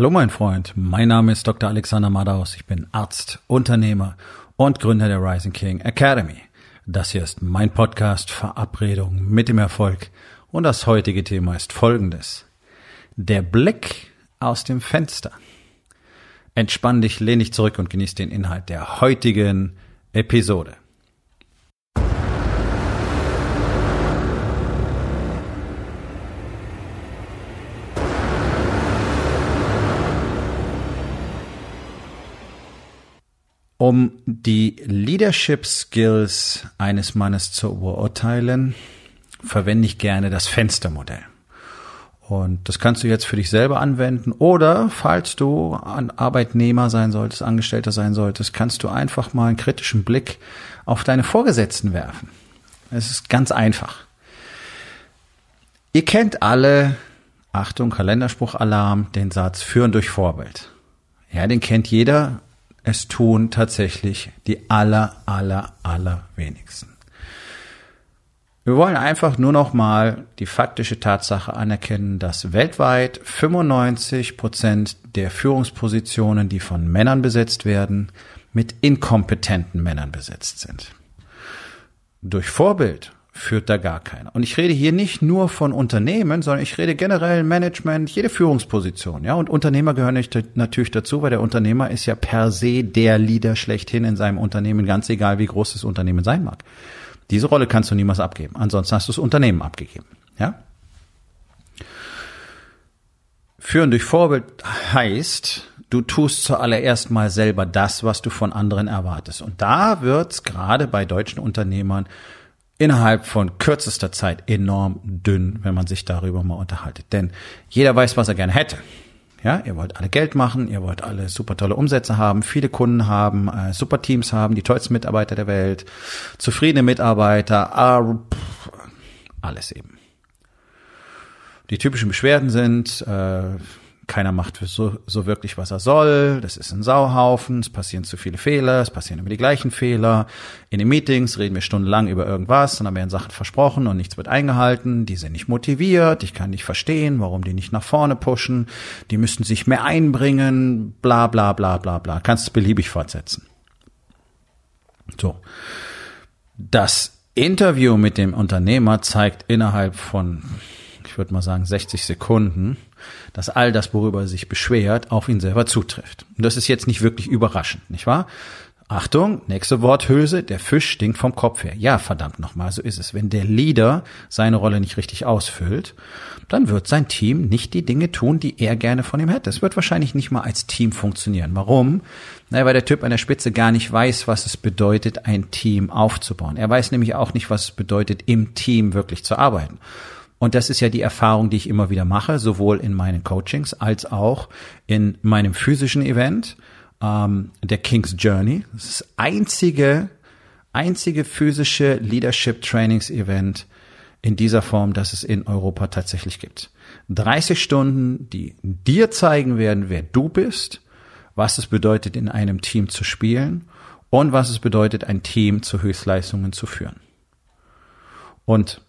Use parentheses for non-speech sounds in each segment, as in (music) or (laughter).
Hallo mein Freund, mein Name ist Dr. Alexander Madaus, ich bin Arzt, Unternehmer und Gründer der Rising King Academy. Das hier ist mein Podcast Verabredung mit dem Erfolg und das heutige Thema ist folgendes. Der Blick aus dem Fenster. Entspann dich, lehn dich zurück und genieß den Inhalt der heutigen Episode. Um die Leadership Skills eines Mannes zu beurteilen, verwende ich gerne das Fenstermodell. Und das kannst du jetzt für dich selber anwenden oder falls du ein Arbeitnehmer sein solltest, Angestellter sein solltest, kannst du einfach mal einen kritischen Blick auf deine Vorgesetzten werfen. Es ist ganz einfach. Ihr kennt alle, Achtung, Kalenderspruch-Alarm, den Satz führen durch Vorbild. Ja, den kennt jeder es tun tatsächlich die aller, aller, aller wenigsten. Wir wollen einfach nur noch mal die faktische Tatsache anerkennen, dass weltweit 95 Prozent der Führungspositionen, die von Männern besetzt werden, mit inkompetenten Männern besetzt sind. Durch Vorbild führt da gar keiner. Und ich rede hier nicht nur von Unternehmen, sondern ich rede generell Management, jede Führungsposition, ja. Und Unternehmer gehören natürlich dazu, weil der Unternehmer ist ja per se der Leader schlechthin in seinem Unternehmen, ganz egal wie groß das Unternehmen sein mag. Diese Rolle kannst du niemals abgeben. Ansonsten hast du das Unternehmen abgegeben, ja. Führen durch Vorbild heißt, du tust zuallererst mal selber das, was du von anderen erwartest. Und da wird's gerade bei deutschen Unternehmern innerhalb von kürzester Zeit enorm dünn, wenn man sich darüber mal unterhaltet. Denn jeder weiß, was er gerne hätte. Ja, ihr wollt alle Geld machen, ihr wollt alle super tolle Umsätze haben, viele Kunden haben, äh, super Teams haben, die tollsten Mitarbeiter der Welt, zufriedene Mitarbeiter, äh, alles eben. Die typischen Beschwerden sind, äh, keiner macht so, so wirklich, was er soll. Das ist ein Sauhaufen. Es passieren zu viele Fehler. Es passieren immer die gleichen Fehler. In den Meetings reden wir stundenlang über irgendwas und dann werden Sachen versprochen und nichts wird eingehalten. Die sind nicht motiviert. Ich kann nicht verstehen, warum die nicht nach vorne pushen. Die müssten sich mehr einbringen. Bla, bla, bla, bla, bla. Kannst es beliebig fortsetzen. So. Das Interview mit dem Unternehmer zeigt innerhalb von, ich würde mal sagen, 60 Sekunden, dass all das, worüber er sich beschwert, auf ihn selber zutrifft. Und das ist jetzt nicht wirklich überraschend, nicht wahr? Achtung, nächste Worthülse, der Fisch stinkt vom Kopf her. Ja, verdammt nochmal, so ist es. Wenn der Leader seine Rolle nicht richtig ausfüllt, dann wird sein Team nicht die Dinge tun, die er gerne von ihm hätte. Es wird wahrscheinlich nicht mal als Team funktionieren. Warum? Naja, weil der Typ an der Spitze gar nicht weiß, was es bedeutet, ein Team aufzubauen. Er weiß nämlich auch nicht, was es bedeutet, im Team wirklich zu arbeiten. Und das ist ja die Erfahrung, die ich immer wieder mache, sowohl in meinen Coachings als auch in meinem physischen Event, ähm, der King's Journey. Das ist das einzige, einzige physische Leadership Trainings Event in dieser Form, das es in Europa tatsächlich gibt. 30 Stunden, die dir zeigen werden, wer du bist, was es bedeutet, in einem Team zu spielen und was es bedeutet, ein Team zu Höchstleistungen zu führen. Und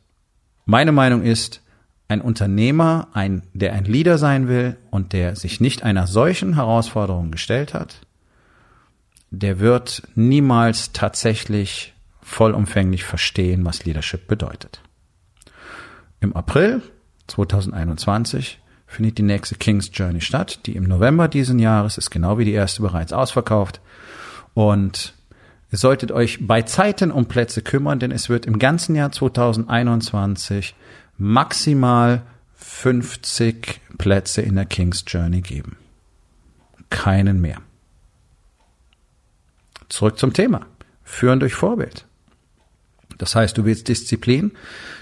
meine Meinung ist, ein Unternehmer, ein, der ein Leader sein will und der sich nicht einer solchen Herausforderung gestellt hat, der wird niemals tatsächlich vollumfänglich verstehen, was Leadership bedeutet. Im April 2021 findet die nächste King's Journey statt, die im November diesen Jahres ist genau wie die erste bereits ausverkauft und Ihr solltet euch bei Zeiten um Plätze kümmern, denn es wird im ganzen Jahr 2021 maximal 50 Plätze in der King's Journey geben. Keinen mehr. Zurück zum Thema. Führen durch Vorbild. Das heißt, du willst Disziplin,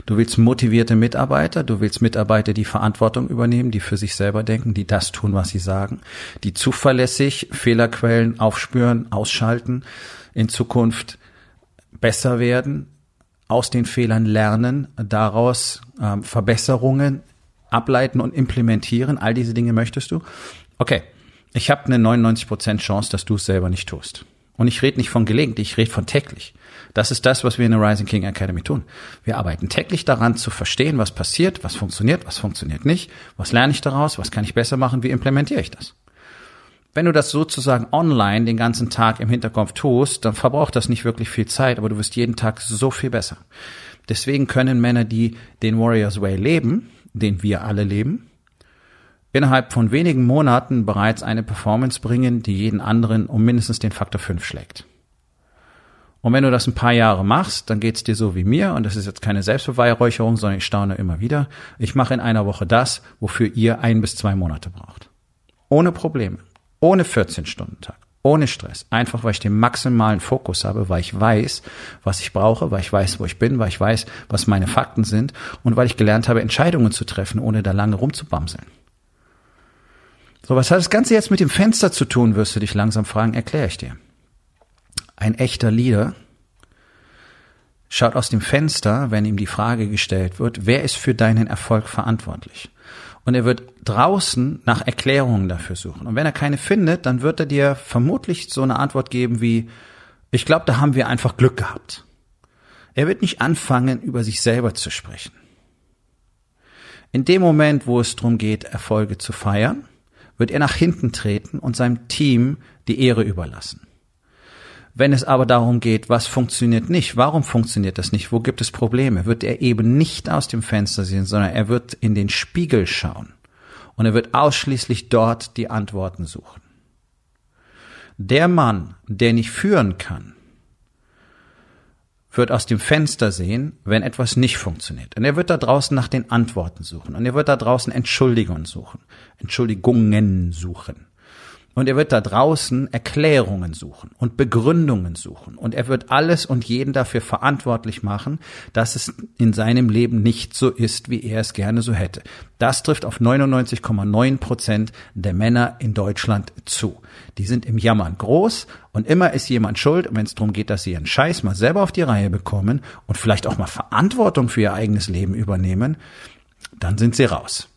du willst motivierte Mitarbeiter, du willst Mitarbeiter, die Verantwortung übernehmen, die für sich selber denken, die das tun, was sie sagen, die zuverlässig Fehlerquellen aufspüren, ausschalten, in Zukunft besser werden, aus den Fehlern lernen, daraus ähm, Verbesserungen ableiten und implementieren. All diese Dinge möchtest du. Okay, ich habe eine 99% Chance, dass du es selber nicht tust. Und ich rede nicht von gelegentlich, ich rede von täglich. Das ist das, was wir in der Rising King Academy tun. Wir arbeiten täglich daran zu verstehen, was passiert, was funktioniert, was funktioniert nicht, was lerne ich daraus, was kann ich besser machen, wie implementiere ich das. Wenn du das sozusagen online den ganzen Tag im Hinterkopf tust, dann verbraucht das nicht wirklich viel Zeit, aber du wirst jeden Tag so viel besser. Deswegen können Männer, die den Warriors Way leben, den wir alle leben, innerhalb von wenigen Monaten bereits eine Performance bringen, die jeden anderen um mindestens den Faktor 5 schlägt. Und wenn du das ein paar Jahre machst, dann geht's dir so wie mir, und das ist jetzt keine Selbstbeweihräucherung, sondern ich staune immer wieder. Ich mache in einer Woche das, wofür ihr ein bis zwei Monate braucht. Ohne Probleme. Ohne 14-Stunden-Tag. Ohne Stress. Einfach, weil ich den maximalen Fokus habe, weil ich weiß, was ich brauche, weil ich weiß, wo ich bin, weil ich weiß, was meine Fakten sind und weil ich gelernt habe, Entscheidungen zu treffen, ohne da lange rumzubamseln. So, was hat das Ganze jetzt mit dem Fenster zu tun, wirst du dich langsam fragen, erkläre ich dir. Ein echter Leader schaut aus dem Fenster, wenn ihm die Frage gestellt wird, wer ist für deinen Erfolg verantwortlich? Und er wird draußen nach Erklärungen dafür suchen. Und wenn er keine findet, dann wird er dir vermutlich so eine Antwort geben wie, ich glaube, da haben wir einfach Glück gehabt. Er wird nicht anfangen, über sich selber zu sprechen. In dem Moment, wo es darum geht, Erfolge zu feiern, wird er nach hinten treten und seinem Team die Ehre überlassen. Wenn es aber darum geht, was funktioniert nicht, warum funktioniert das nicht, wo gibt es Probleme, wird er eben nicht aus dem Fenster sehen, sondern er wird in den Spiegel schauen und er wird ausschließlich dort die Antworten suchen. Der Mann, der nicht führen kann, wird aus dem Fenster sehen, wenn etwas nicht funktioniert. Und er wird da draußen nach den Antworten suchen. Und er wird da draußen Entschuldigungen suchen. Entschuldigungen suchen. Und er wird da draußen Erklärungen suchen und Begründungen suchen. Und er wird alles und jeden dafür verantwortlich machen, dass es in seinem Leben nicht so ist, wie er es gerne so hätte. Das trifft auf 99,9 Prozent der Männer in Deutschland zu. Die sind im Jammern groß und immer ist jemand schuld, wenn es darum geht, dass sie ihren Scheiß mal selber auf die Reihe bekommen und vielleicht auch mal Verantwortung für ihr eigenes Leben übernehmen, dann sind sie raus.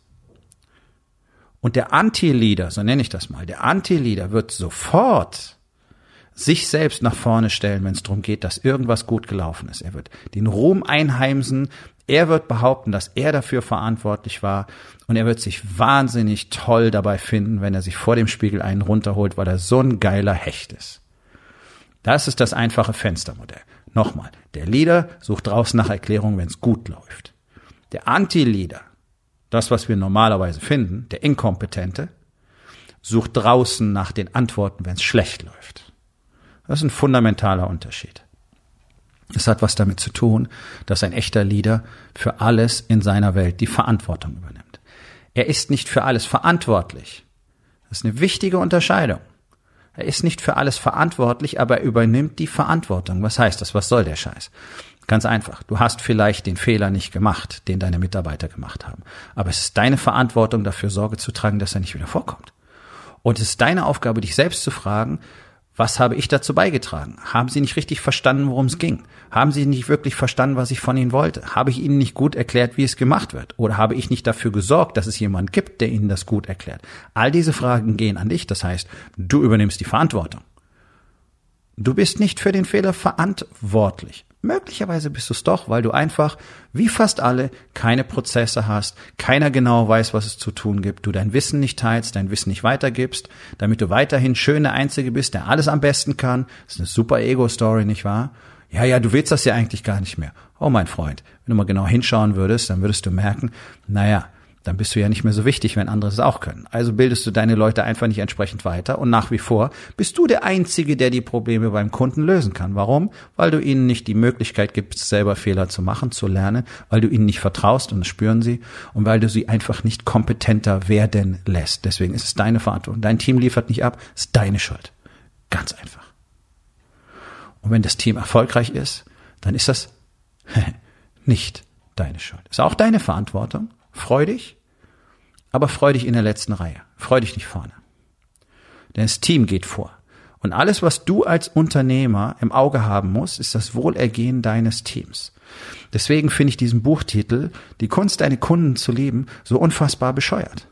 Und der Anti-Leader, so nenne ich das mal, der Anti-Leader wird sofort sich selbst nach vorne stellen, wenn es darum geht, dass irgendwas gut gelaufen ist. Er wird den Ruhm einheimsen, er wird behaupten, dass er dafür verantwortlich war und er wird sich wahnsinnig toll dabei finden, wenn er sich vor dem Spiegel einen runterholt, weil er so ein geiler Hecht ist. Das ist das einfache Fenstermodell. Nochmal, der Leader sucht draußen nach Erklärung, wenn es gut läuft. Der Anti-Leader das, was wir normalerweise finden, der Inkompetente, sucht draußen nach den Antworten, wenn es schlecht läuft. Das ist ein fundamentaler Unterschied. Es hat was damit zu tun, dass ein echter Leader für alles in seiner Welt die Verantwortung übernimmt. Er ist nicht für alles verantwortlich. Das ist eine wichtige Unterscheidung. Er ist nicht für alles verantwortlich, aber er übernimmt die Verantwortung. Was heißt das? Was soll der Scheiß? Ganz einfach. Du hast vielleicht den Fehler nicht gemacht, den deine Mitarbeiter gemacht haben. Aber es ist deine Verantwortung, dafür Sorge zu tragen, dass er nicht wieder vorkommt. Und es ist deine Aufgabe, dich selbst zu fragen, was habe ich dazu beigetragen? Haben Sie nicht richtig verstanden, worum es ging? Haben Sie nicht wirklich verstanden, was ich von Ihnen wollte? Habe ich Ihnen nicht gut erklärt, wie es gemacht wird? Oder habe ich nicht dafür gesorgt, dass es jemand gibt, der Ihnen das gut erklärt? All diese Fragen gehen an dich. Das heißt, du übernimmst die Verantwortung. Du bist nicht für den Fehler verantwortlich. Möglicherweise bist du es doch, weil du einfach, wie fast alle, keine Prozesse hast, keiner genau weiß, was es zu tun gibt, du dein Wissen nicht teilst, dein Wissen nicht weitergibst, damit du weiterhin schöne Einzige bist, der alles am besten kann. Das ist eine super Ego-Story, nicht wahr? Ja, ja, du willst das ja eigentlich gar nicht mehr. Oh, mein Freund, wenn du mal genau hinschauen würdest, dann würdest du merken, naja, dann bist du ja nicht mehr so wichtig, wenn andere es auch können. Also bildest du deine Leute einfach nicht entsprechend weiter und nach wie vor bist du der Einzige, der die Probleme beim Kunden lösen kann. Warum? Weil du ihnen nicht die Möglichkeit gibst, selber Fehler zu machen, zu lernen, weil du ihnen nicht vertraust und das spüren sie und weil du sie einfach nicht kompetenter werden lässt. Deswegen ist es deine Verantwortung. Dein Team liefert nicht ab, ist deine Schuld. Ganz einfach. Und wenn das Team erfolgreich ist, dann ist das (laughs) nicht deine Schuld. Ist auch deine Verantwortung Freu dich, aber freu dich in der letzten Reihe. Freu dich nicht vorne. Denn das Team geht vor. Und alles, was du als Unternehmer im Auge haben musst, ist das Wohlergehen deines Teams. Deswegen finde ich diesen Buchtitel, Die Kunst, deine Kunden zu lieben, so unfassbar bescheuert.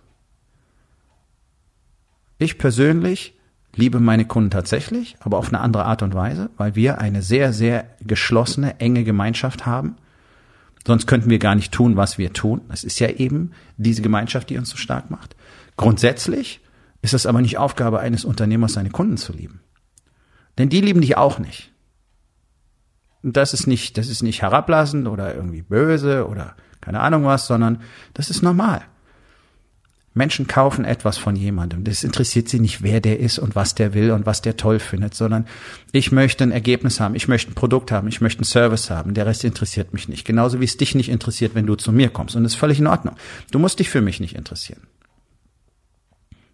Ich persönlich liebe meine Kunden tatsächlich, aber auf eine andere Art und Weise, weil wir eine sehr, sehr geschlossene, enge Gemeinschaft haben Sonst könnten wir gar nicht tun, was wir tun. Es ist ja eben diese Gemeinschaft, die uns so stark macht. Grundsätzlich ist es aber nicht Aufgabe eines Unternehmers, seine Kunden zu lieben. Denn die lieben dich auch nicht. Und das ist nicht, das ist nicht herablassend oder irgendwie böse oder keine Ahnung was, sondern das ist normal. Menschen kaufen etwas von jemandem. Das interessiert sie nicht, wer der ist und was der will und was der toll findet, sondern ich möchte ein Ergebnis haben, ich möchte ein Produkt haben, ich möchte einen Service haben. Der Rest interessiert mich nicht. Genauso wie es dich nicht interessiert, wenn du zu mir kommst. Und das ist völlig in Ordnung. Du musst dich für mich nicht interessieren.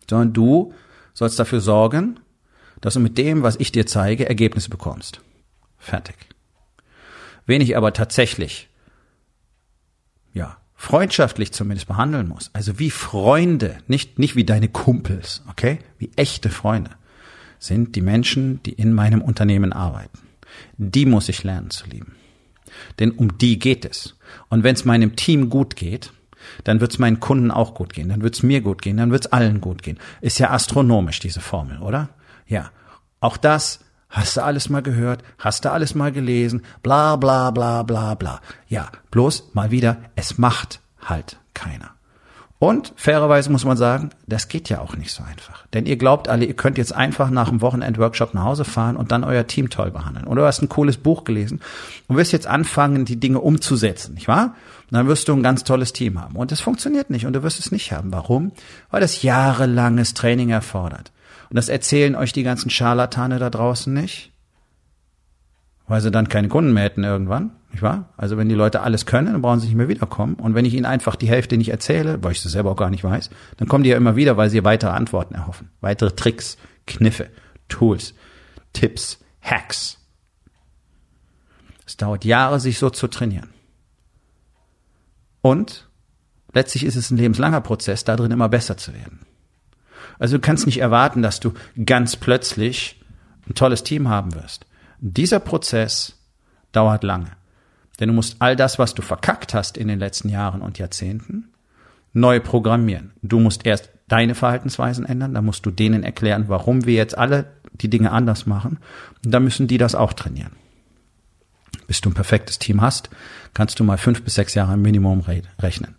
Sondern du sollst dafür sorgen, dass du mit dem, was ich dir zeige, Ergebnisse bekommst. Fertig. Wen ich aber tatsächlich, ja, freundschaftlich zumindest behandeln muss, also wie Freunde, nicht, nicht wie deine Kumpels, okay, wie echte Freunde, sind die Menschen, die in meinem Unternehmen arbeiten. Die muss ich lernen zu lieben. Denn um die geht es. Und wenn es meinem Team gut geht, dann wird es meinen Kunden auch gut gehen, dann wird es mir gut gehen, dann wird es allen gut gehen. Ist ja astronomisch, diese Formel, oder? Ja. Auch das Hast du alles mal gehört? Hast du alles mal gelesen? Bla bla bla bla bla. Ja, bloß mal wieder, es macht halt keiner. Und fairerweise muss man sagen, das geht ja auch nicht so einfach. Denn ihr glaubt alle, ihr könnt jetzt einfach nach dem Wochenend-Workshop nach Hause fahren und dann euer Team toll behandeln. Oder du hast ein cooles Buch gelesen und wirst jetzt anfangen, die Dinge umzusetzen, nicht wahr? Und dann wirst du ein ganz tolles Team haben. Und es funktioniert nicht und du wirst es nicht haben. Warum? Weil das jahrelanges Training erfordert. Und das erzählen euch die ganzen Scharlatane da draußen nicht. Weil sie dann keine Kunden mehr hätten irgendwann, nicht wahr? Also wenn die Leute alles können, dann brauchen sie nicht mehr wiederkommen. Und wenn ich ihnen einfach die Hälfte nicht erzähle, weil ich das selber auch gar nicht weiß, dann kommen die ja immer wieder, weil sie weitere Antworten erhoffen. Weitere Tricks, Kniffe, Tools, Tipps, Hacks. Es dauert Jahre, sich so zu trainieren. Und letztlich ist es ein lebenslanger Prozess, da drin immer besser zu werden. Also du kannst nicht erwarten, dass du ganz plötzlich ein tolles Team haben wirst. Dieser Prozess dauert lange. Denn du musst all das, was du verkackt hast in den letzten Jahren und Jahrzehnten, neu programmieren. Du musst erst deine Verhaltensweisen ändern, dann musst du denen erklären, warum wir jetzt alle die Dinge anders machen. Und dann müssen die das auch trainieren. Bis du ein perfektes Team hast, kannst du mal fünf bis sechs Jahre im Minimum rechnen.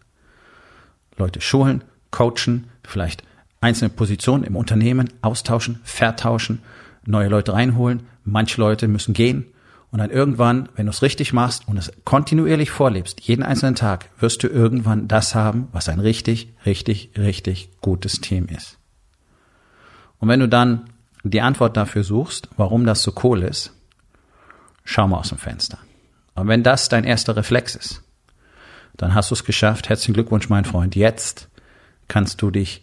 Leute schulen, coachen, vielleicht einzelne Positionen im Unternehmen austauschen, vertauschen, neue Leute reinholen. Manche Leute müssen gehen. Und dann irgendwann, wenn du es richtig machst und es kontinuierlich vorlebst, jeden einzelnen Tag, wirst du irgendwann das haben, was ein richtig, richtig, richtig gutes Team ist. Und wenn du dann die Antwort dafür suchst, warum das so cool ist, schau mal aus dem Fenster. Und wenn das dein erster Reflex ist, dann hast du es geschafft. Herzlichen Glückwunsch, mein Freund. Jetzt kannst du dich